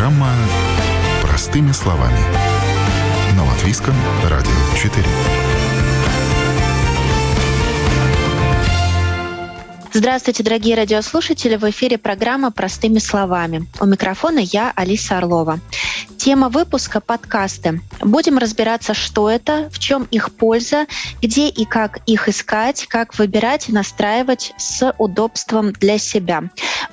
Программа «Простыми словами» на Латвийском радио 4. Здравствуйте, дорогие радиослушатели! В эфире программа «Простыми словами». У микрофона я, Алиса Орлова. Тема выпуска – подкасты. Будем разбираться, что это, в чем их польза, где и как их искать, как выбирать и настраивать с удобством для себя.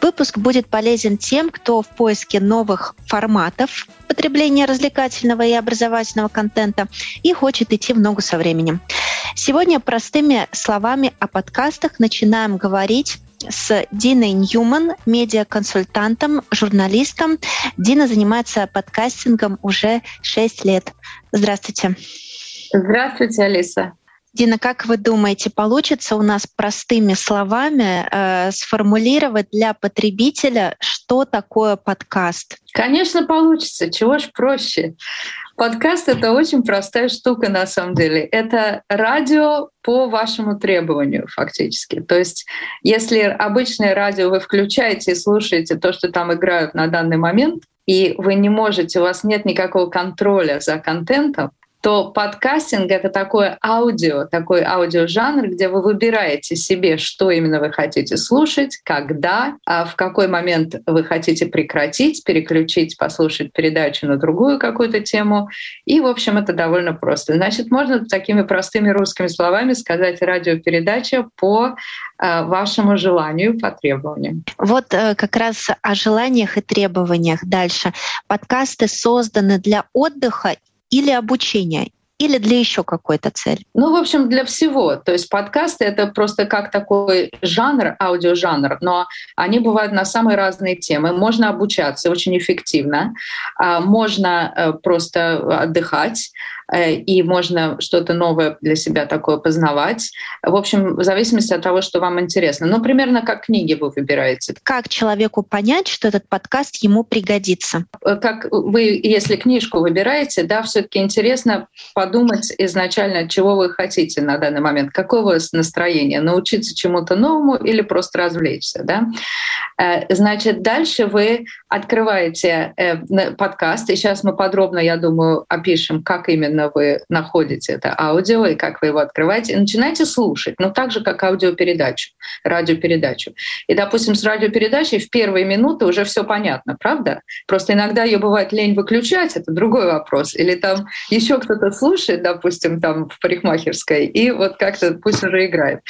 Выпуск будет полезен тем, кто в поиске новых форматов потребления развлекательного и образовательного контента и хочет идти в ногу со временем. Сегодня простыми словами о подкастах начинаем говорить с Диной Ньюман, медиаконсультантом, журналистом. Дина занимается подкастингом уже 6 лет. Здравствуйте. Здравствуйте, Алиса. Дина, как вы думаете, получится у нас простыми словами э, сформулировать для потребителя, что такое подкаст? Конечно, получится. Чего ж проще? Подкаст — это очень простая штука на самом деле. Это радио по вашему требованию фактически. То есть если обычное радио вы включаете и слушаете то, что там играют на данный момент, и вы не можете, у вас нет никакого контроля за контентом, то подкастинг — это такое аудио, такой аудиожанр, где вы выбираете себе, что именно вы хотите слушать, когда, а в какой момент вы хотите прекратить, переключить, послушать передачу на другую какую-то тему. И, в общем, это довольно просто. Значит, можно такими простыми русскими словами сказать радиопередача по э, вашему желанию, по требованию. Вот э, как раз о желаниях и требованиях дальше. Подкасты созданы для отдыха или обучения, или для еще какой-то цели? Ну, в общем, для всего. То есть подкасты — это просто как такой жанр, аудиожанр, но они бывают на самые разные темы. Можно обучаться очень эффективно, а, можно э, просто отдыхать, и можно что-то новое для себя такое познавать. В общем, в зависимости от того, что вам интересно. Ну, примерно как книги вы выбираете. Как человеку понять, что этот подкаст ему пригодится? Э, как вы, если книжку выбираете, да, все таки интересно подумать изначально, чего вы хотите на данный момент, какое у вас настроение, научиться чему-то новому или просто развлечься, да. Э, значит, дальше вы открываете подкаст, и сейчас мы подробно, я думаю, опишем, как именно именно вы находите это аудио и как вы его открываете, и начинаете слушать, ну так же, как аудиопередачу, радиопередачу. И, допустим, с радиопередачей в первые минуты уже все понятно, правда? Просто иногда ее бывает лень выключать, это другой вопрос. Или там еще кто-то слушает, допустим, там в парикмахерской, и вот как-то пусть уже играет.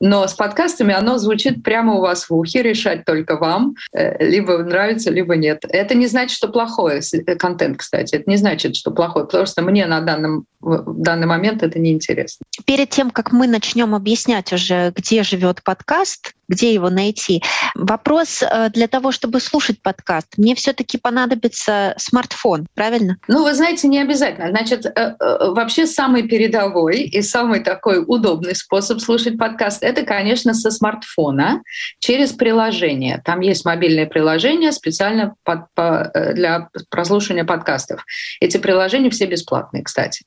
Но с подкастами оно звучит прямо у вас в ухе, решать только вам, э, либо нравится, либо нет. Это не значит, что плохой э, контент, кстати. Это не значит, что плохой. Просто мне надо данном, в данный момент это неинтересно. Перед тем, как мы начнем объяснять уже, где живет подкаст, где его найти. Вопрос э, для того, чтобы слушать подкаст, мне все-таки понадобится смартфон, правильно? Ну, вы знаете, не обязательно. Значит, э, э, вообще самый передовой и самый такой удобный способ слушать подкаст — это, конечно, со смартфона через приложение. Там есть мобильное приложение специально под, по, для прослушивания подкастов. Эти приложения все бесплатные, кстати.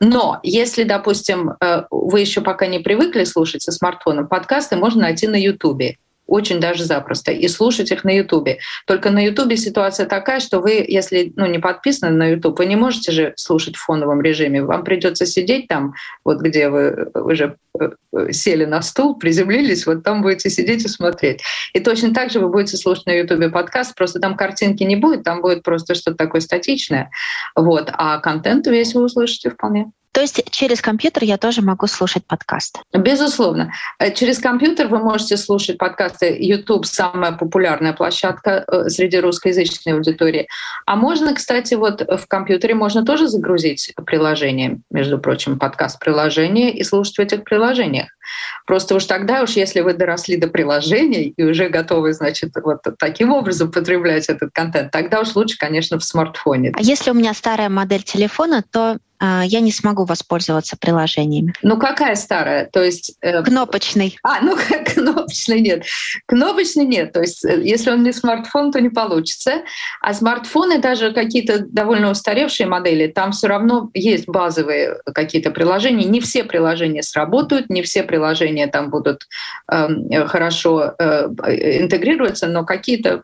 Но если, допустим, вы еще пока не привыкли слушать со смартфона подкасты, можно найти на Ютубе очень даже запросто, и слушать их на Ютубе. Только на Ютубе ситуация такая, что вы, если ну, не подписаны на Ютуб, вы не можете же слушать в фоновом режиме. Вам придется сидеть там, вот где вы уже э, сели на стул, приземлились, вот там будете сидеть и смотреть. И точно так же вы будете слушать на Ютубе подкаст, просто там картинки не будет, там будет просто что-то такое статичное. Вот. А контент весь вы услышите вполне. То есть через компьютер я тоже могу слушать подкаст? Безусловно. Э, через компьютер вы можете слушать подкасты. YouTube — самая популярная площадка э, среди русскоязычной аудитории. А можно, кстати, вот в компьютере можно тоже загрузить приложение, между прочим, подкаст-приложение и слушать в этих приложениях. Просто уж тогда, уж если вы доросли до приложений и уже готовы, значит, вот таким образом потреблять этот контент, тогда уж лучше, конечно, в смартфоне. А если у меня старая модель телефона, то а, я не смогу воспользоваться приложениями. Ну какая старая? То есть э... кнопочный. А, ну кнопочный нет. Кнопочный нет. То есть э, если он не смартфон, то не получится. А смартфоны даже какие-то довольно устаревшие модели, там все равно есть базовые какие-то приложения. Не все приложения сработают, не все приложения приложения там будут э, хорошо э, интегрироваться, но какие-то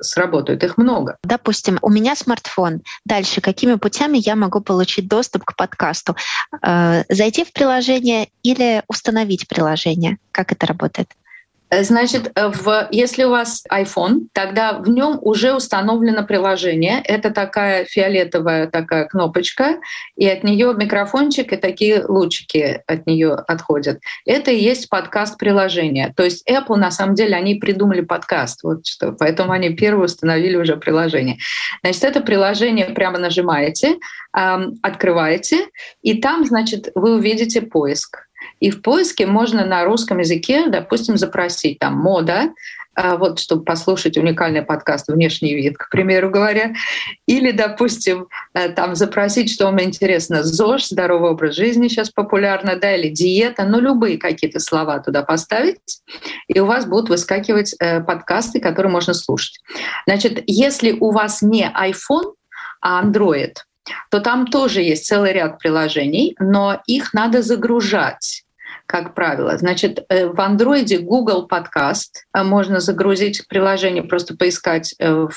сработают. Их много. Допустим, у меня смартфон. Дальше, какими путями я могу получить доступ к подкасту? Э, зайти в приложение или установить приложение? Как это работает? Э, значит, э, в, если у вас iPhone, тогда в нем уже установлено приложение. Это такая фиолетовая такая кнопочка, и от нее микрофончик и такие лучики от нее отходят. Это и есть подкаст приложение. То есть Apple на самом деле они придумали подкаст, вот что, поэтому они первые установили уже приложение. Значит, это приложение прямо нажимаете, открываете, и там, значит, вы увидите поиск. И в поиске можно на русском языке, допустим, запросить там мода, а, вот, чтобы послушать уникальный подкаст «Внешний вид», к примеру говоря, или, допустим, э, там запросить, что вам интересно, ЗОЖ, здоровый образ жизни сейчас популярно, да, или диета, ну, любые какие-то слова туда поставить, и у вас будут выскакивать э, подкасты, которые можно слушать. Значит, если у вас не iPhone, а Android, то там тоже есть целый ряд приложений, но их надо загружать как правило. Значит, э, в Андроиде Google Подкаст э, можно загрузить приложение, просто поискать э,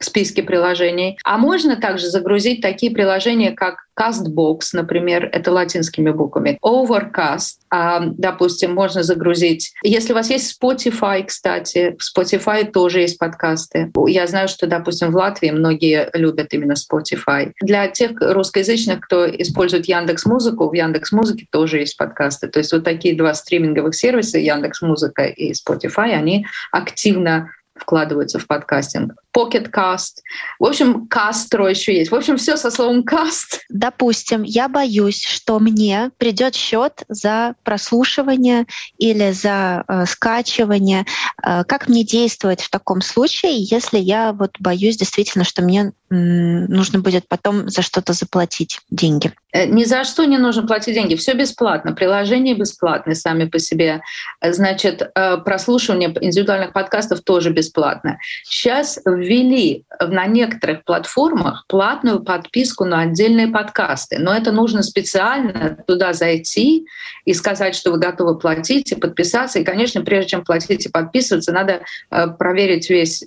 в списке приложений. А можно также загрузить такие приложения, как CastBox, например, это латинскими буквами, Overcast, а, допустим, можно загрузить. Если у вас есть Spotify, кстати, в Spotify тоже есть подкасты. Я знаю, что, допустим, в Латвии многие любят именно Spotify. Для тех русскоязычных, кто использует Яндекс Музыку, в Яндекс Музыке тоже есть подкасты. То есть вот такие два стриминговых сервиса, Яндекс Музыка и Spotify, они активно вкладываются в подкастинг. Pocket Cast. В общем, Castro еще есть. В общем, все со словом cast. Допустим, я боюсь, что мне придет счет за прослушивание или за э, скачивание. Э, как мне действовать в таком случае, если я вот боюсь действительно, что мне нужно будет потом за что-то заплатить деньги? Э, ни за что не нужно платить деньги. Все бесплатно. Приложения бесплатные сами по себе. Э, значит, э, прослушивание индивидуальных подкастов тоже бесплатно. Сейчас ввели на некоторых платформах платную подписку на отдельные подкасты. Но это нужно специально туда зайти и сказать, что вы готовы платить и подписаться. И, конечно, прежде чем платить и подписываться, надо проверить весь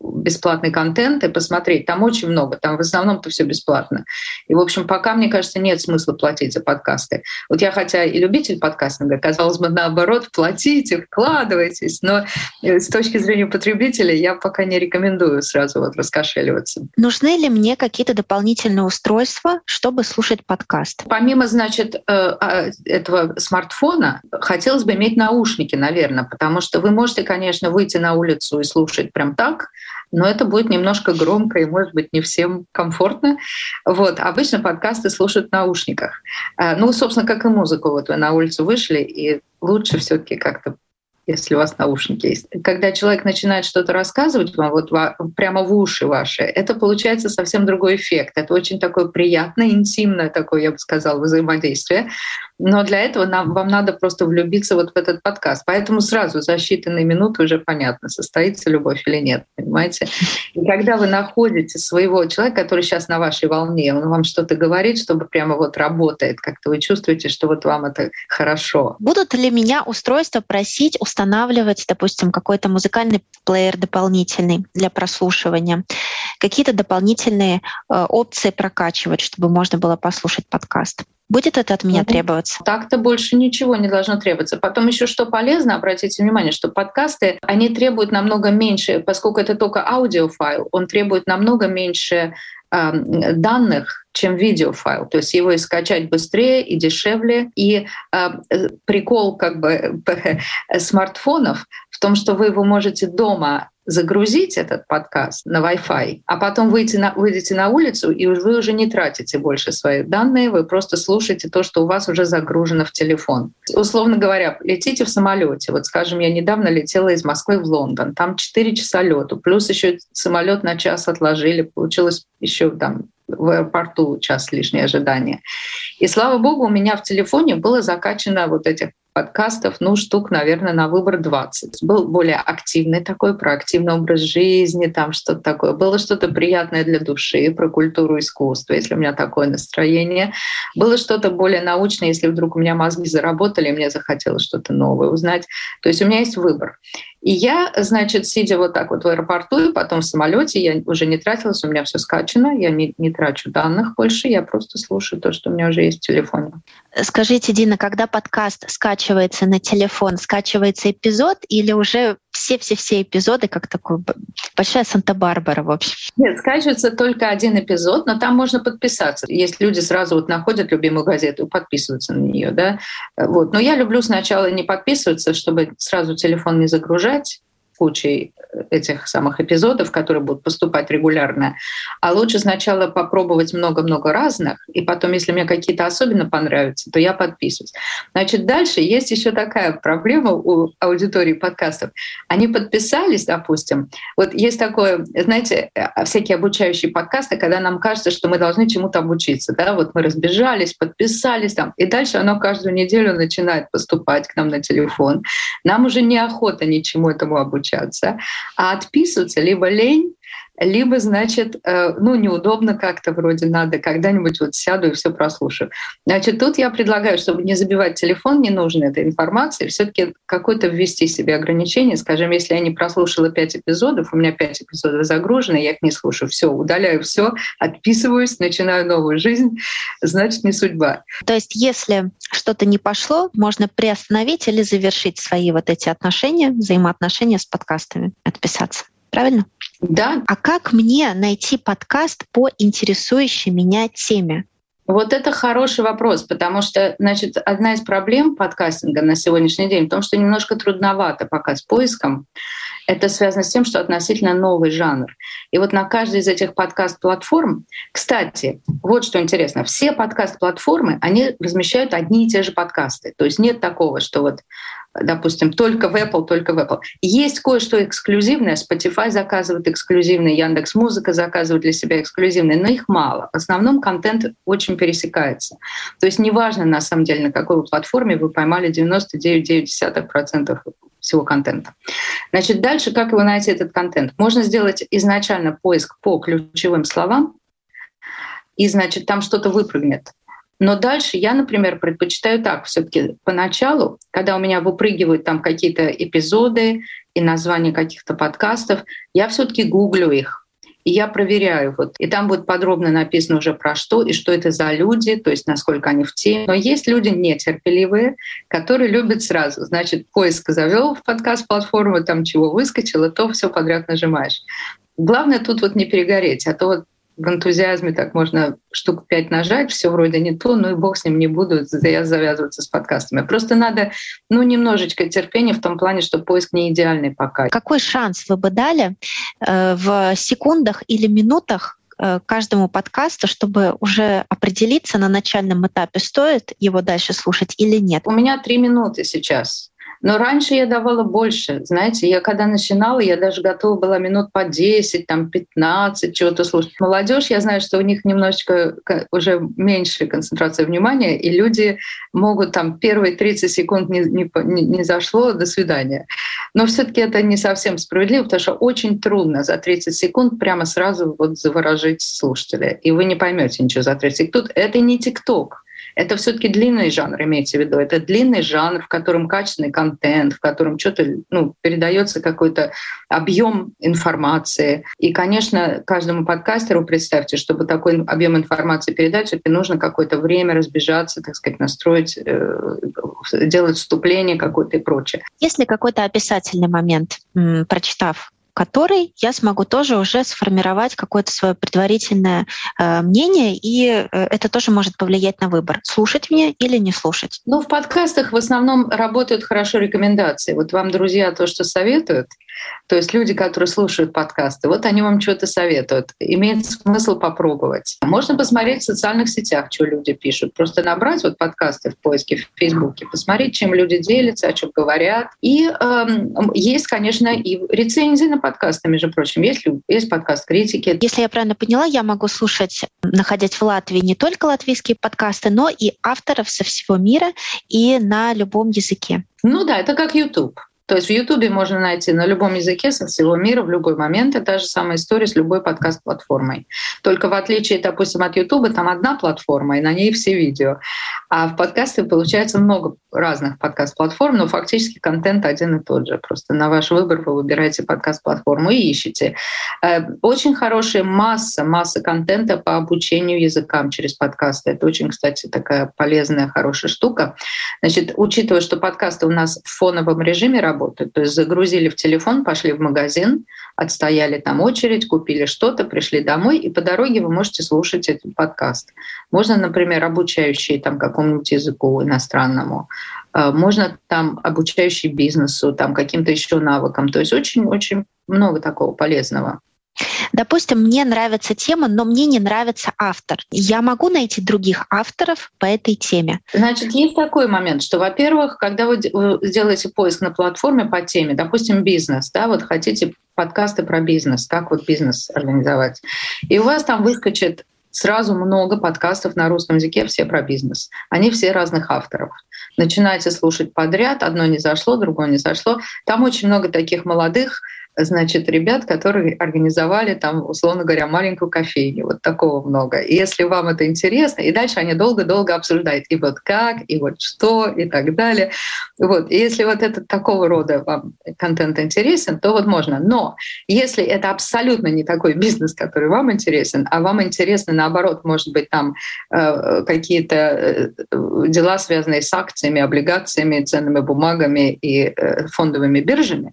бесплатный контент и посмотреть. Там очень много. Там в основном-то все бесплатно. И, в общем, пока мне кажется, нет смысла платить за подкасты. Вот я хотя и любитель подкастинга, казалось бы, наоборот, платите, вкладывайтесь, но э, с точки зрения потребителя я пока не рекомендую сразу вот раскошеливаться. Нужны ли мне какие-то дополнительные устройства, чтобы слушать подкаст? Помимо, значит, э, а, этого смартфона, хотелось бы иметь наушники, наверное, потому что вы можете, конечно, выйти на улицу и слушать прям так, но это будет немножко громко и, может быть, не всем комфортно. Вот. Обычно подкасты слушают в наушниках. А, ну, собственно, как и музыку. Вот вы на улицу вышли, и лучше все таки как-то если у вас наушники есть. Когда человек начинает что-то рассказывать вам вот прямо в уши ваши, это получается совсем другой эффект. Это очень такое приятное, интимное такое, я бы сказала, взаимодействие. Но для этого нам, вам надо просто влюбиться вот в этот подкаст. Поэтому сразу за считанные минуты уже понятно, состоится любовь или нет, понимаете? И когда вы находите своего человека, который сейчас на вашей волне, он вам что-то говорит, чтобы прямо вот работает, как-то вы чувствуете, что вот вам это хорошо. Будут ли меня устройства просить устанавливать, допустим, какой-то музыкальный плеер дополнительный для прослушивания, какие-то дополнительные э, опции прокачивать, чтобы можно было послушать подкаст? Будет это от меня требоваться? Так-то больше ничего не должно требоваться. Потом еще что полезно, обратите внимание, что подкасты, они требуют намного меньше, поскольку это только аудиофайл, он требует намного меньше э, данных, чем видеофайл. То есть его и скачать быстрее и дешевле. И э, прикол как бы смартфонов в том, что вы его можете дома загрузить этот подкаст на Wi-Fi, а потом выйти на, выйдете на улицу, и вы уже не тратите больше свои данные, вы просто слушаете то, что у вас уже загружено в телефон. Условно говоря, летите в самолете. Вот, скажем, я недавно летела из Москвы в Лондон. Там 4 часа лету, плюс еще самолет на час отложили, получилось еще там в аэропорту час лишнее ожидание. И слава богу, у меня в телефоне было закачано вот этих подкастов, ну, штук, наверное, на выбор 20. Был более активный такой, про активный образ жизни, там что-то такое. Было что-то приятное для души, про культуру искусства, если у меня такое настроение. Было что-то более научное, если вдруг у меня мозги заработали, и мне захотелось что-то новое узнать. То есть у меня есть выбор. И я, значит, сидя вот так вот в аэропорту и потом в самолете, я уже не тратилась, у меня все скачано, я не, не трачу данных больше, я просто слушаю то, что у меня уже есть в телефоне. Скажите, Дина, когда подкаст скачивается на телефон, скачивается эпизод или уже все-все-все эпизоды, как такой большая Санта-Барбара, в общем? Нет, скачивается только один эпизод, но там можно подписаться. Есть люди сразу вот находят любимую газету подписываются на нее, да. Вот. Но я люблю сначала не подписываться, чтобы сразу телефон не загружать, кучей этих самых эпизодов, которые будут поступать регулярно. А лучше сначала попробовать много-много разных, и потом, если мне какие-то особенно понравятся, то я подписываюсь. Значит, дальше есть еще такая проблема у аудитории подкастов. Они подписались, допустим, вот есть такое, знаете, э, всякие обучающие подкасты, когда нам кажется, что мы должны чему-то обучиться. Да? Вот мы разбежались, подписались там, и дальше оно каждую неделю начинает поступать к нам на телефон. Нам уже неохота ничему этому обучаться общаться, а отписываться либо лень, либо, значит, э, ну, неудобно как-то вроде надо, когда-нибудь вот сяду и все прослушаю. Значит, тут я предлагаю, чтобы не забивать телефон ненужной этой информации, все таки какое-то ввести себе ограничение. Скажем, если я не прослушала пять эпизодов, у меня пять эпизодов загружены, я их не слушаю, все, удаляю все, отписываюсь, начинаю новую жизнь, значит, не судьба. То есть, если что-то не пошло, можно приостановить или завершить свои вот эти отношения, взаимоотношения с подкастами, отписаться. Правильно? Да. А как мне найти подкаст по интересующей меня теме? Вот это хороший вопрос, потому что, значит, одна из проблем подкастинга на сегодняшний день в том, что немножко трудновато пока с поиском. Это связано с тем, что относительно новый жанр. И вот на каждой из этих подкаст-платформ, кстати, вот что интересно, все подкаст-платформы, они размещают одни и те же подкасты. То есть нет такого, что вот допустим, только в Apple, только в Apple. Есть кое-что эксклюзивное, Spotify заказывает эксклюзивный, Яндекс Музыка заказывает для себя эксклюзивный, но их мало. В основном контент очень пересекается. То есть неважно, на самом деле, на какой вы платформе вы поймали 99,9% всего контента. Значит, дальше как его найти, этот контент? Можно сделать изначально поиск по ключевым словам, и, значит, там что-то выпрыгнет. Но дальше я, например, предпочитаю так все-таки поначалу, когда у меня выпрыгивают там какие-то эпизоды и названия каких-то подкастов, я все-таки гуглю их. И я проверяю, вот, и там будет подробно написано уже про что и что это за люди, то есть насколько они в теме. Но есть люди нетерпеливые, которые любят сразу. Значит, поиск завел в подкаст-платформу, там чего выскочило, то все подряд нажимаешь. Главное тут вот не перегореть, а то вот в энтузиазме так можно штук пять нажать, все вроде не то, ну и бог с ним не буду, я завязываться с подкастами. Просто надо, ну, немножечко терпения в том плане, что поиск не идеальный пока. Какой шанс вы бы дали э, в секундах или минутах э, каждому подкасту, чтобы уже определиться на начальном этапе, стоит его дальше слушать или нет? У меня три минуты сейчас. Но раньше я давала больше. Знаете, я когда начинала, я даже готова была минут по 10, там 15 чего-то слушать. Молодежь, я знаю, что у них немножечко уже меньше концентрация внимания, и люди могут там первые 30 секунд не, не, не зашло, до свидания. Но все таки это не совсем справедливо, потому что очень трудно за 30 секунд прямо сразу вот заворожить слушателя. И вы не поймете ничего за 30 секунд. Это не ТикТок. Это все-таки длинный жанр, имейте в виду. Это длинный жанр, в котором качественный контент, в котором что-то ну, передается какой-то объем информации. И, конечно, каждому подкастеру представьте, чтобы такой объем информации передать, все-таки нужно какое-то время разбежаться, так сказать, настроить, э, делать вступление какое-то и прочее. Есть ли какой-то описательный момент, прочитав который я смогу тоже уже сформировать какое-то свое предварительное э, мнение, и э, это тоже может повлиять на выбор, слушать мне или не слушать. Ну, в подкастах в основном работают хорошо рекомендации. Вот вам друзья то, что советуют, то есть люди, которые слушают подкасты, вот они вам что-то советуют. Имеет смысл попробовать. Можно посмотреть в социальных сетях, что люди пишут. Просто набрать вот подкасты в поиске в Фейсбуке, посмотреть, чем люди делятся, о чем говорят. И эм, есть, конечно, и рецензии на подкасты подкасты, между прочим, есть, есть подкаст критики. Если я правильно поняла, я могу слушать, находясь в Латвии, не только латвийские подкасты, но и авторов со всего мира и на любом языке. Ну да, это как YouTube. То есть в Ютубе можно найти на любом языке со всего мира в любой момент. Это та же самая история с любой подкаст-платформой. Только в отличие, допустим, от Ютуба, там одна платформа, и на ней все видео. А в подкасте получается много разных подкаст-платформ, но фактически контент один и тот же. Просто на ваш выбор вы выбираете подкаст-платформу и ищете. Э, очень хорошая масса, масса контента по обучению языкам через подкасты. Это очень, кстати, такая полезная, хорошая штука. Значит, учитывая, что подкасты у нас в фоновом режиме работают, работают. То есть загрузили в телефон, пошли в магазин, отстояли там очередь, купили что-то, пришли домой, и по дороге вы можете слушать этот подкаст. Можно, например, обучающий там какому-нибудь языку иностранному, э, можно там обучающий бизнесу, там каким-то еще навыкам. То есть очень-очень много такого полезного. Допустим, мне нравится тема, но мне не нравится автор. Я могу найти других авторов по этой теме? Значит, есть такой момент, что, во-первых, когда вы сделаете поиск на платформе по теме, допустим, бизнес, да, вот хотите подкасты про бизнес, как вот бизнес организовать, и у вас там выскочит сразу много подкастов на русском языке, все про бизнес. Они все разных авторов. Начинайте слушать подряд, одно не зашло, другое не зашло. Там очень много таких молодых значит, ребят, которые организовали там, условно говоря, маленькую кофейню. Вот такого много. И если вам это интересно, и дальше они долго-долго обсуждают, и вот как, и вот что, и так далее. Вот. И если вот этот такого рода вам контент интересен, то вот можно. Но если это абсолютно не такой бизнес, который вам интересен, а вам интересно, наоборот, может быть, там э, какие-то э, дела, связанные с акциями, облигациями, ценными бумагами и э, фондовыми биржами,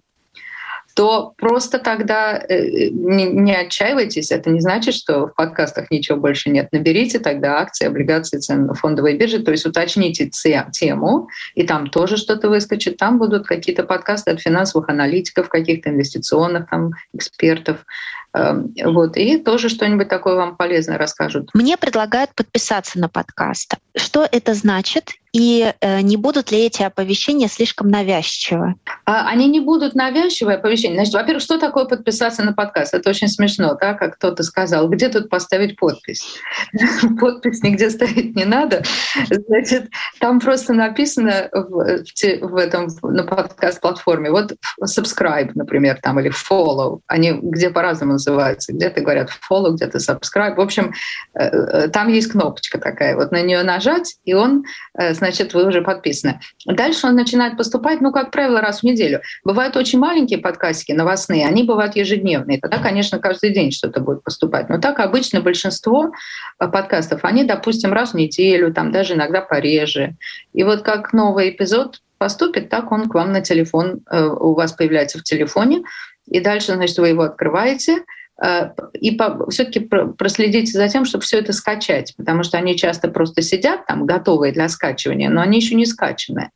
то просто тогда э, не, не отчаивайтесь. Это не значит, что в подкастах ничего больше нет. Наберите тогда акции, облигации, цены фондовой биржи, то есть уточните тему, и там тоже что-то выскочит. Там будут какие-то подкасты от финансовых аналитиков, каких-то инвестиционных там, экспертов. Эм, вот, и тоже что-нибудь такое вам полезное расскажут. Мне предлагают подписаться на подкаст. Что это значит? И э, не будут ли эти оповещения слишком навязчивы? А, они не будут навязчивые оповещения. Значит, во-первых, что такое подписаться на подкаст? Это очень смешно, да, как кто-то сказал. Где тут поставить подпись? Подпись нигде ставить не надо. Значит, там просто написано в, в этом на подкаст-платформе, вот subscribe, например, там, или follow. Они где по-разному называются. Где-то говорят follow, где-то subscribe. В общем, э, э, там есть кнопочка такая. Вот на нее нажать, и он значит, вы уже подписаны. Дальше он начинает поступать, ну, как правило, раз в неделю. Бывают очень маленькие подкастики новостные, они бывают ежедневные. Тогда, конечно, каждый день что-то будет поступать. Но так обычно большинство э, подкастов, они, допустим, раз в неделю, там даже иногда пореже. И вот как новый эпизод поступит, так он к вам на телефон, э, у вас появляется в телефоне, и дальше, значит, вы его открываете, и все-таки проследите за тем, чтобы все это скачать, потому что они часто просто сидят там, готовые для скачивания, но они еще не скачаны.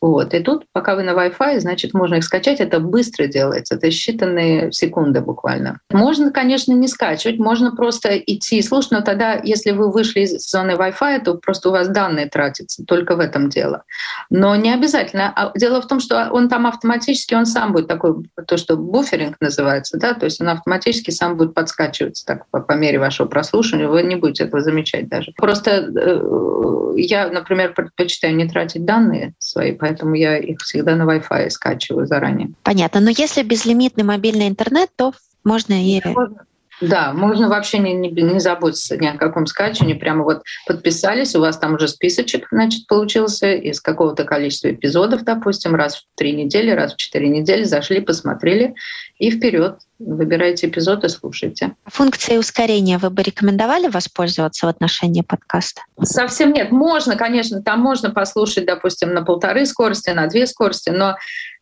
Вот. И тут, пока вы на Wi-Fi, значит, можно их скачать. Это быстро делается, это считанные секунды буквально. Можно, конечно, не скачивать, можно просто идти и слушать, но тогда, если вы вышли из зоны Wi-Fi, то просто у вас данные тратятся. Только в этом дело. Но не обязательно. А дело в том, что он там автоматически, он сам будет такой, то, что буферинг называется, да, то есть он автоматически сам будет подскачиваться так по, по мере вашего прослушивания. Вы не будете этого замечать даже. Просто э, я, например, предпочитаю не тратить данные свои, поэтому я их всегда на Wi-Fi скачиваю заранее. Понятно. Но если безлимитный мобильный интернет, то можно и... Можно. Да, можно вообще не, не, не заботиться ни о каком скачивании. Прямо вот подписались, у вас там уже списочек, значит, получился из какого-то количества эпизодов, допустим, раз в три недели, раз в четыре недели, зашли, посмотрели и вперед. Выбирайте эпизод и слушайте. Функцией ускорения вы бы рекомендовали воспользоваться в отношении подкаста? Совсем нет. Можно, конечно, там можно послушать, допустим, на полторы скорости, на две скорости, но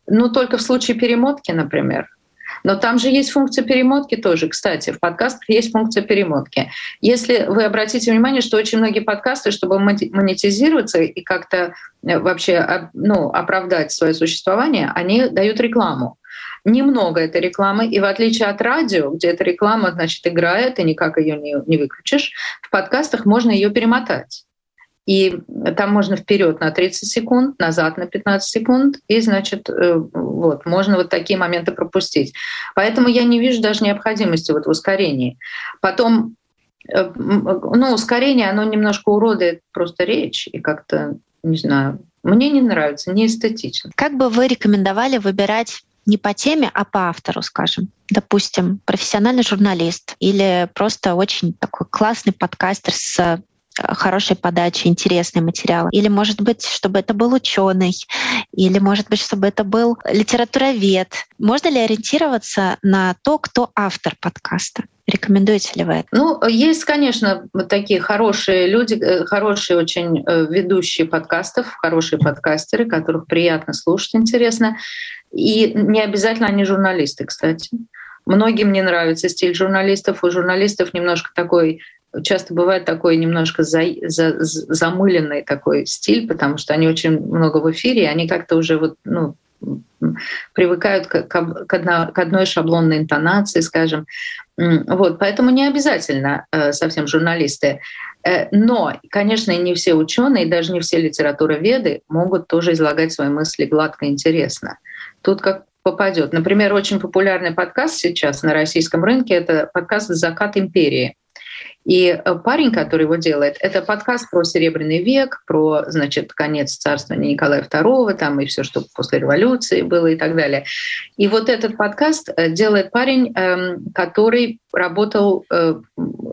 ну, только в случае перемотки, например. Но там же есть функция перемотки тоже. Кстати, в подкастах есть функция перемотки. Если вы обратите внимание, что очень многие подкасты, чтобы монетизироваться и как-то э, вообще ну, оправдать свое существование, они дают рекламу. Немного этой рекламы, и в отличие от радио, где эта реклама, значит, играет, и никак ее не, не выключишь, в подкастах можно ее перемотать. И там можно вперед на 30 секунд, назад на 15 секунд, и, значит, э, вот, можно вот такие моменты пропустить. Поэтому я не вижу даже необходимости вот в ускорении. Потом э, ну, ускорение, оно немножко уродует просто речь и как-то, не знаю, мне не нравится, не эстетично. Как бы вы рекомендовали выбирать не по теме, а по автору, скажем. Допустим, профессиональный журналист или просто очень такой классный подкастер с Э, хорошей подачи, интересный материал. Или, может быть, чтобы это был ученый, или, может быть, чтобы это был литературовед. Можно ли ориентироваться на то, кто автор подкаста? Рекомендуете ли вы это? Ну, есть, конечно, такие хорошие люди, э, хорошие очень э, ведущие подкастов, хорошие подкастеры, которых приятно слушать, интересно. И не обязательно они журналисты, кстати. Многим не нравится стиль журналистов. У журналистов немножко такой часто бывает такой немножко за, за, замыленный такой стиль, потому что они очень много в эфире, и они как-то уже вот, ну, привыкают к, к, одно, к одной шаблонной интонации, скажем. Вот, поэтому не обязательно э, совсем журналисты. Э, но, конечно, и не все ученые, даже не все литературоведы могут тоже излагать свои мысли гладко и интересно. Тут как попадет. Например, очень популярный подкаст сейчас на российском рынке — это подкаст «Закат империи». И э, парень, который его делает, это подкаст про Серебряный век, про, значит, конец царствования Николая II, там и все, что после революции было и так далее. И вот этот подкаст э, делает парень, эм, который работал э,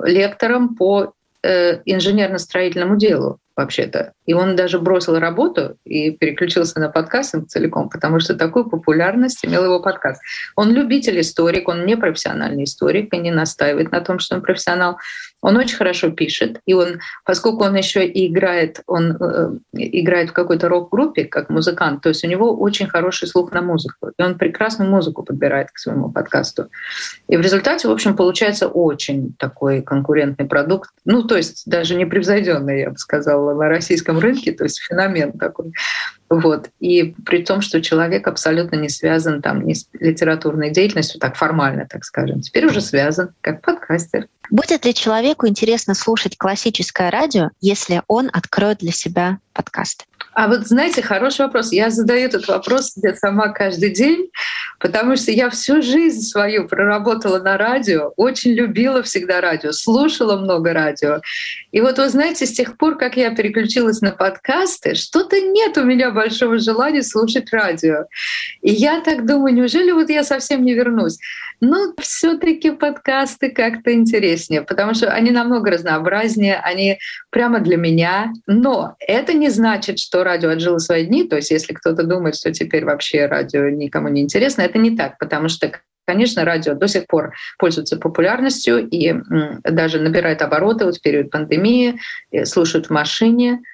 лектором по инженерно-строительному делу вообще-то. И он даже бросил работу и переключился на подкастинг целиком, потому что такую популярность имел его подкаст. Он любитель историк, он не профессиональный историк и не настаивает на том, что он профессионал. Он очень хорошо пишет, и он, поскольку он еще и играет, он э, играет в какой-то рок-группе как музыкант, то есть у него очень хороший слух на музыку, и он прекрасную музыку подбирает к своему подкасту. И в результате, в общем, получается очень такой конкурентный продукт, ну, то есть даже непревзойденный, я бы сказала, на российском рынке, то есть феномен такой. Вот. И при том, что человек абсолютно не связан там ни с литературной деятельностью, так формально, так скажем. Теперь уже связан, как подкастер. Будет ли человеку интересно слушать классическое радио, если он откроет для себя подкаст? А вот знаете, хороший вопрос. Я задаю этот вопрос себе сама каждый день, потому что я всю жизнь свою проработала на радио, очень любила всегда радио, слушала много радио. И вот вы знаете, с тех пор, как я переключилась на подкасты, что-то нет у меня большого желания слушать радио. И я так думаю, неужели вот я совсем не вернусь? Ну, все-таки подкасты как-то интереснее, потому что они намного разнообразнее, они прямо для меня. Но это не значит, что радио отжило свои дни. То есть, если кто-то думает, что теперь вообще радио никому не интересно, это не так, потому что Конечно, радио до сих пор пользуется популярностью и даже набирает обороты вот в период пандемии, слушают в машине, Э,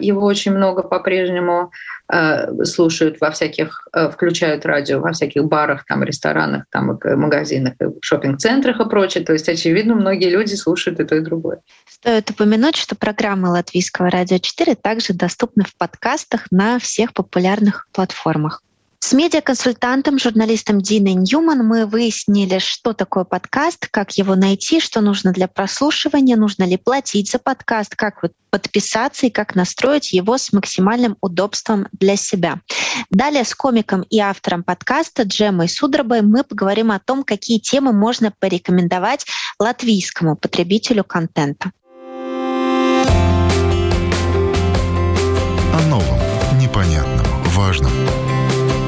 его очень много по-прежнему э, слушают во всяких, э, включают радио во всяких барах, там, ресторанах, там, магазинах, шопинг-центрах и прочее. То есть, очевидно, многие люди слушают и то, и другое. Стоит упомянуть, что программы Латвийского радио 4 также доступны в подкастах на всех популярных платформах. С медиаконсультантом, журналистом Диной Ньюман мы выяснили, что такое подкаст, как его найти, что нужно для прослушивания, нужно ли платить за подкаст, как вот подписаться и как настроить его с максимальным удобством для себя. Далее с комиком и автором подкаста Джемой Судробой мы поговорим о том, какие темы можно порекомендовать латвийскому потребителю контента. О новом, непонятном, важном –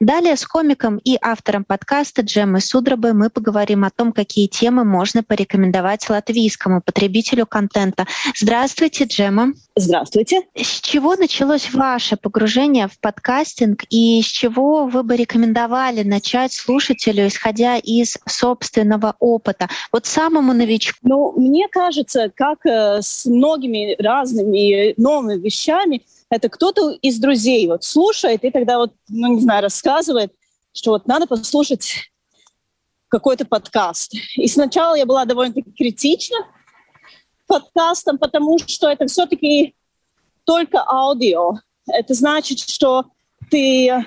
Далее с комиком и автором подкаста Джемой Судробой мы поговорим о том, какие темы можно порекомендовать латвийскому потребителю контента. Здравствуйте, Джема. Здравствуйте. С чего началось ваше погружение в подкастинг и с чего вы бы рекомендовали начать слушателю, исходя из собственного опыта? Вот самому новичку. Ну, мне кажется, как э, с многими разными новыми вещами, это кто-то из друзей вот слушает и тогда вот, ну, не знаю, рассказывает, что вот надо послушать какой-то подкаст. И сначала я была довольно-таки критична подкастом, потому что это все-таки только аудио. Это значит, что ты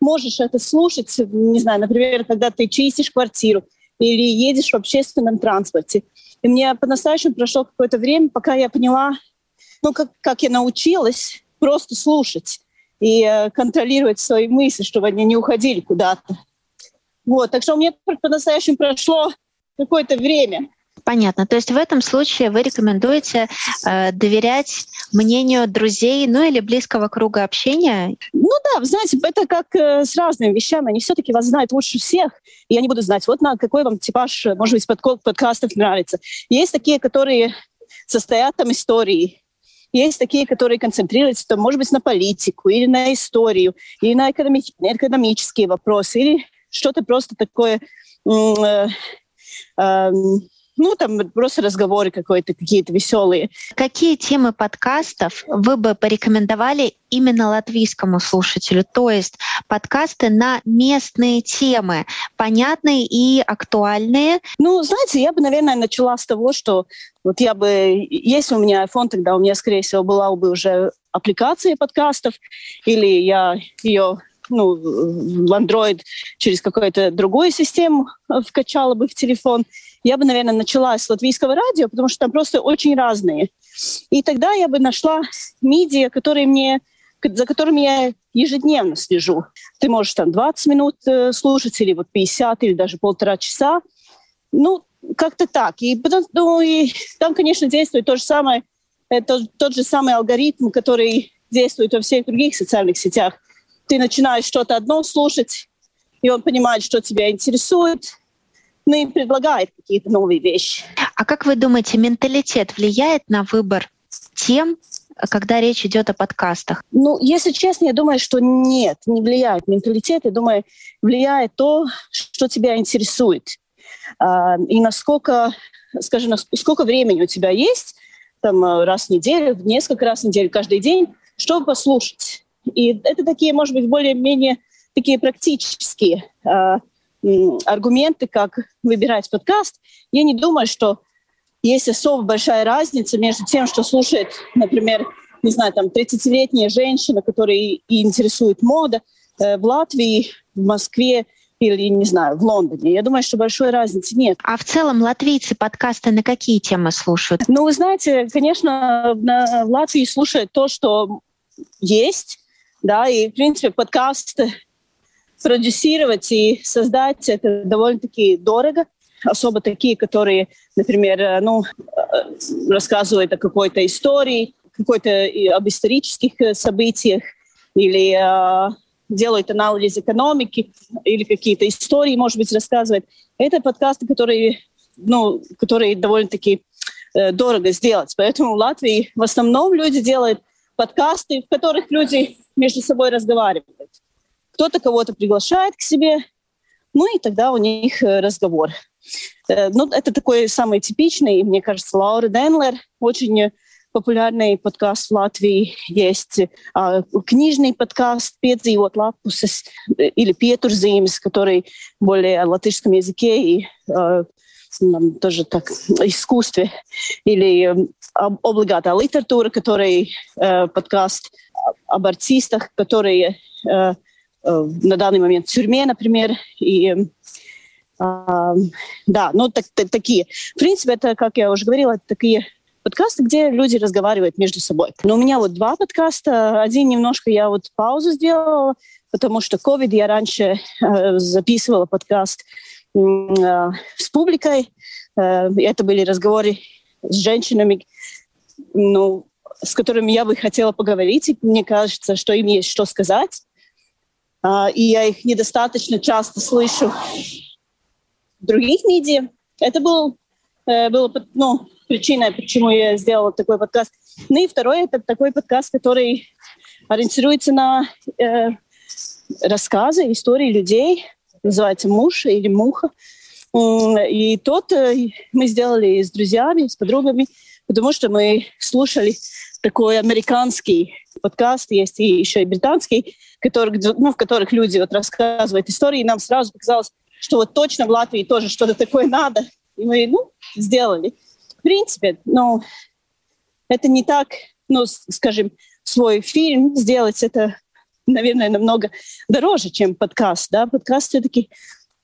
можешь это слушать, не знаю, например, когда ты чистишь квартиру, или едешь в общественном транспорте. И мне по-настоящему прошло какое-то время, пока я поняла, ну, как, как я научилась просто слушать и э, контролировать свои мысли, чтобы они не уходили куда-то. Вот, так что у меня по-настоящему прошло какое-то время. Понятно. То есть в этом случае вы рекомендуете э, доверять мнению друзей, ну или близкого круга общения? Ну да, вы знаете, это как э, с разными вещами. Они все-таки вас знают лучше всех, и они будут знать, вот на какой вам типаж, может быть, под, подкастов нравится. Есть такие, которые состоят там истории, есть такие, которые концентрируются, там, может быть, на политику или на историю, или на экономи- экономические вопросы, или что-то просто такое э, э, ну, там просто разговоры какие-то, какие-то веселые. Какие темы подкастов вы бы порекомендовали именно латвийскому слушателю? То есть подкасты на местные темы, понятные и актуальные? Ну, знаете, я бы, наверное, начала с того, что вот я бы, если у меня iPhone, тогда у меня, скорее всего, была бы уже аппликация подкастов, или я ее ну, в Android через какую-то другую систему вкачала бы в телефон я бы, наверное, начала с латвийского радио, потому что там просто очень разные. И тогда я бы нашла медиа, которые мне, за которыми я ежедневно слежу. Ты можешь там 20 минут э, слушать, или вот 50, или даже полтора часа. Ну, как-то так. И, ну, и там, конечно, действует то же самое, это тот же самый алгоритм, который действует во всех других социальных сетях. Ты начинаешь что-то одно слушать, и он понимает, что тебя интересует, ну и предлагает какие-то новые вещи. А как вы думаете, менталитет влияет на выбор тем, когда речь идет о подкастах? Ну, если честно, я думаю, что нет, не влияет менталитет. Я думаю, влияет то, что тебя интересует. А, и насколько, скажем, сколько времени у тебя есть, там раз в неделю, несколько раз в неделю, каждый день, чтобы послушать. И это такие, может быть, более-менее такие практические а, аргументы, как выбирать подкаст, я не думаю, что есть особо большая разница между тем, что слушает, например, не знаю, там 30-летняя женщина, которая интересует мода э, в Латвии, в Москве или, не знаю, в Лондоне. Я думаю, что большой разницы нет. А в целом латвийцы подкасты на какие темы слушают? Ну, вы знаете, конечно, в Латвии слушают то, что есть, да, и, в принципе, подкасты продюсировать и создать это довольно-таки дорого. Особо такие, которые, например, э, ну, э, рассказывают о какой-то истории, какой-то об исторических э, событиях или э, делают анализ экономики или какие-то истории, может быть, рассказывают. Это подкасты, которые, ну, которые довольно-таки э, дорого сделать. Поэтому в Латвии в основном люди делают подкасты, в которых люди между собой разговаривают кто-то кого-то приглашает к себе, ну и тогда у них э, разговор. Э, ну, это такой самый типичный, мне кажется, Лаура Денлер, очень популярный подкаст в Латвии есть, а, книжный подкаст «Piedzīvot lapuses» или «Pieturzīmes», который более о латышском языке и а, тоже так искусстве, или э, облигатая литература, который э, подкаст об артистах, которые э, Э, на данный момент в тюрьме, например, и э, да, ну так, так, такие. В принципе, это, как я уже говорила, такие подкасты, где люди разговаривают между собой. Но у меня вот два подкаста. Один немножко я вот паузу сделала, потому что COVID я раньше э, записывала подкаст э, с публикой. Э, это были разговоры с женщинами, ну, с которыми я бы хотела поговорить. И мне кажется, что им есть что сказать. А, и я их недостаточно часто слышу в других медиа. Это был, э, было ну, причиной, почему я сделала такой подкаст. Ну и второй – это такой подкаст, который ориентируется на э, рассказы, истории людей, называется «Муж» или «Муха». И тот э, мы сделали с друзьями, с подругами, потому что мы слушали такой американский подкаст, есть и еще и британский, который, ну, в которых люди вот рассказывают истории, и нам сразу показалось, что вот точно в Латвии тоже что-то такое надо. И мы, ну, сделали. В принципе, ну, это не так, ну, скажем, свой фильм сделать, это, наверное, намного дороже, чем подкаст, да. Подкаст все-таки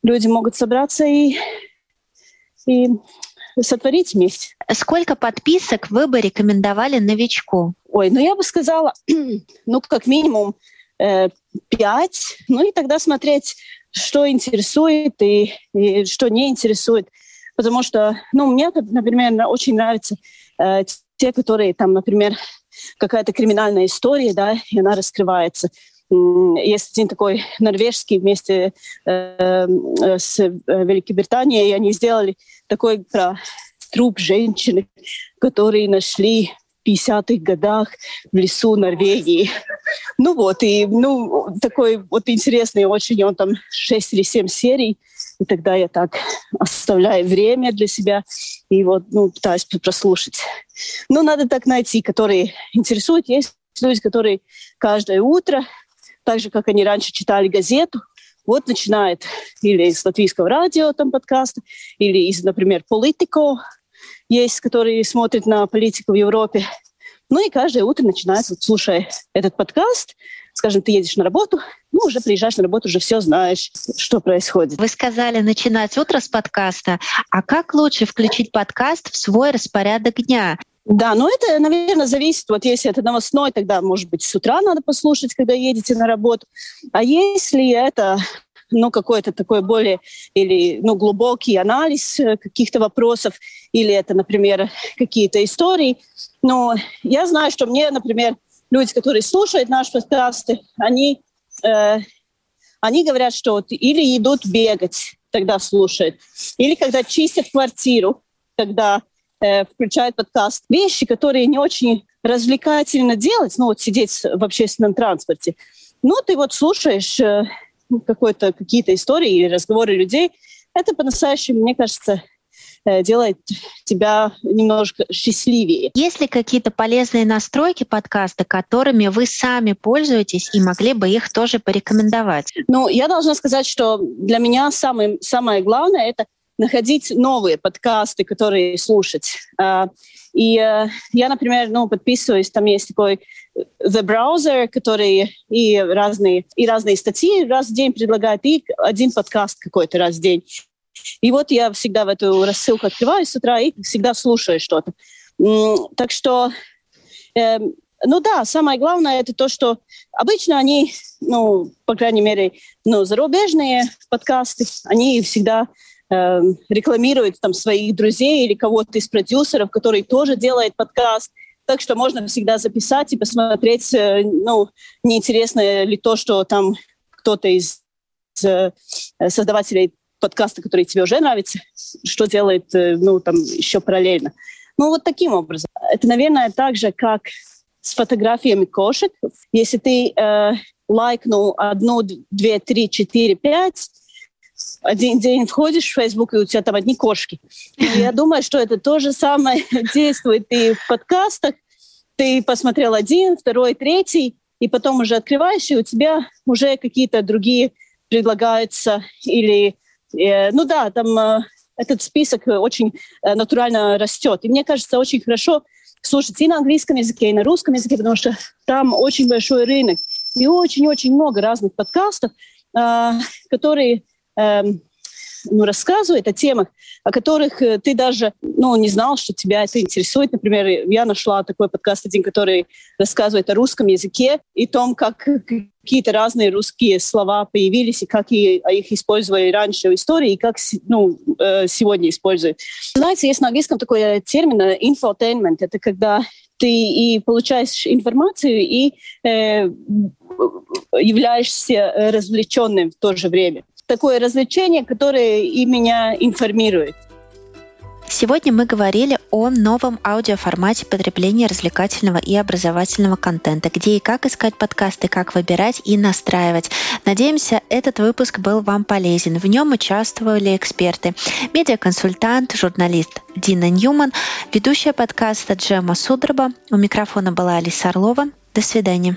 люди могут собраться и и сотворить вместе. Сколько подписок вы бы рекомендовали новичку? Ой, ну я бы сказала, ну как минимум э, пять, ну и тогда смотреть, что интересует и, и что не интересует. Потому что, ну, мне, например, очень нравятся э, те, которые там, например, какая-то криминальная история, да, и она раскрывается. Есть один такой норвежский вместе э, э с э, Великобританией, и они сделали такой про труп женщины, который нашли в 50-х годах в лесу Норвегии. Ну вот, и ну, такой вот интересный очень, он там 6 или 7 серий, и тогда я так оставляю время для себя и вот ну, пытаюсь прослушать. Ну, надо так найти, которые интересуют. Есть люди, которые каждое утро, так же, как они раньше читали газету, вот начинает или из латвийского радио там подкаст, или из, например, Политико, есть, которые смотрят на политику в Европе. Ну и каждое утро начинает, вот, слушая этот подкаст, скажем, ты едешь на работу, ну, уже приезжаешь на работу, уже все знаешь, что происходит. Вы сказали начинать утро с подкаста. А как лучше включить подкаст в свой распорядок дня? Да, но это, наверное, зависит. Вот если это новостной, тогда, может быть, с утра надо послушать, когда едете на работу. А если это ну, какой-то такой более или ну, глубокий анализ э, каких-то вопросов, или это, например, какие-то истории. Но я знаю, что мне, например, люди, которые слушают наши подкасты, они, э, они говорят, что вот или идут бегать, тогда слушают, или когда чистят квартиру, тогда э, включают подкаст. Вещи, которые не очень развлекательно делать, ну вот сидеть в общественном транспорте. Ну, ты вот слушаешь э, какой-то, какие-то истории или разговоры людей, это по-настоящему, мне кажется, э, делает тебя немножко счастливее. Есть ли какие-то полезные настройки подкаста, которыми вы сами пользуетесь и могли бы их тоже порекомендовать? Ну, я должна сказать, что для меня самое, самое главное — это находить новые подкасты, которые слушать. А, и э, я, например, ну, подписываюсь, там есть такой э, The Browser, который и разные, и разные статьи раз в день предлагает, и один подкаст какой-то раз в день. И вот я всегда в эту рассылку открываю с утра и всегда слушаю что-то. Так что, э, ну да, самое главное это то, что обычно они, ну, по крайней мере, ну, зарубежные подкасты, они всегда э, рекламирует там своих друзей или кого-то из продюсеров, который тоже делает подкаст. Так что можно всегда записать и посмотреть, э, ну, неинтересно ли то, что там кто-то из э, создавателей подкаста, который тебе уже нравится, что делает, э, ну, там, еще параллельно. Ну, вот таким образом. Это, наверное, так же, как с фотографиями кошек. Если ты э, лайкнул одну, две, три, четыре, пять, один день входишь в Facebook, и у тебя там одни кошки. Я думаю, что это то же самое действует и в подкастах. Ты посмотрел один, второй, третий, и потом уже открываешь, и у тебя уже какие-то другие предлагаются. Или, э, ну да, там э, этот список очень э, натурально растет. И мне кажется, очень хорошо слушать и на английском языке, и на русском языке, потому что там очень большой рынок. И очень-очень много разных подкастов, э, которые Эм, ну, рассказывает о темах, о которых э, ты даже ну, не знал, что тебя это интересует. Например, я нашла такой подкаст один, который рассказывает о русском языке и том, как какие-то разные русские слова появились, и как а их использовали раньше в истории, и как ну, э, сегодня используют. Знаете, есть на английском такой э, термин infotainment. Это когда ты и получаешь информацию, и э, являешься развлеченным в то же время такое развлечение, которое и меня информирует. Сегодня мы говорили о новом аудиоформате потребления развлекательного и образовательного контента, где и как искать подкасты, как выбирать и настраивать. Надеемся, этот выпуск был вам полезен. В нем участвовали эксперты, медиаконсультант, журналист Дина Ньюман, ведущая подкаста Джема Судроба. У микрофона была Алиса Орлова. До свидания.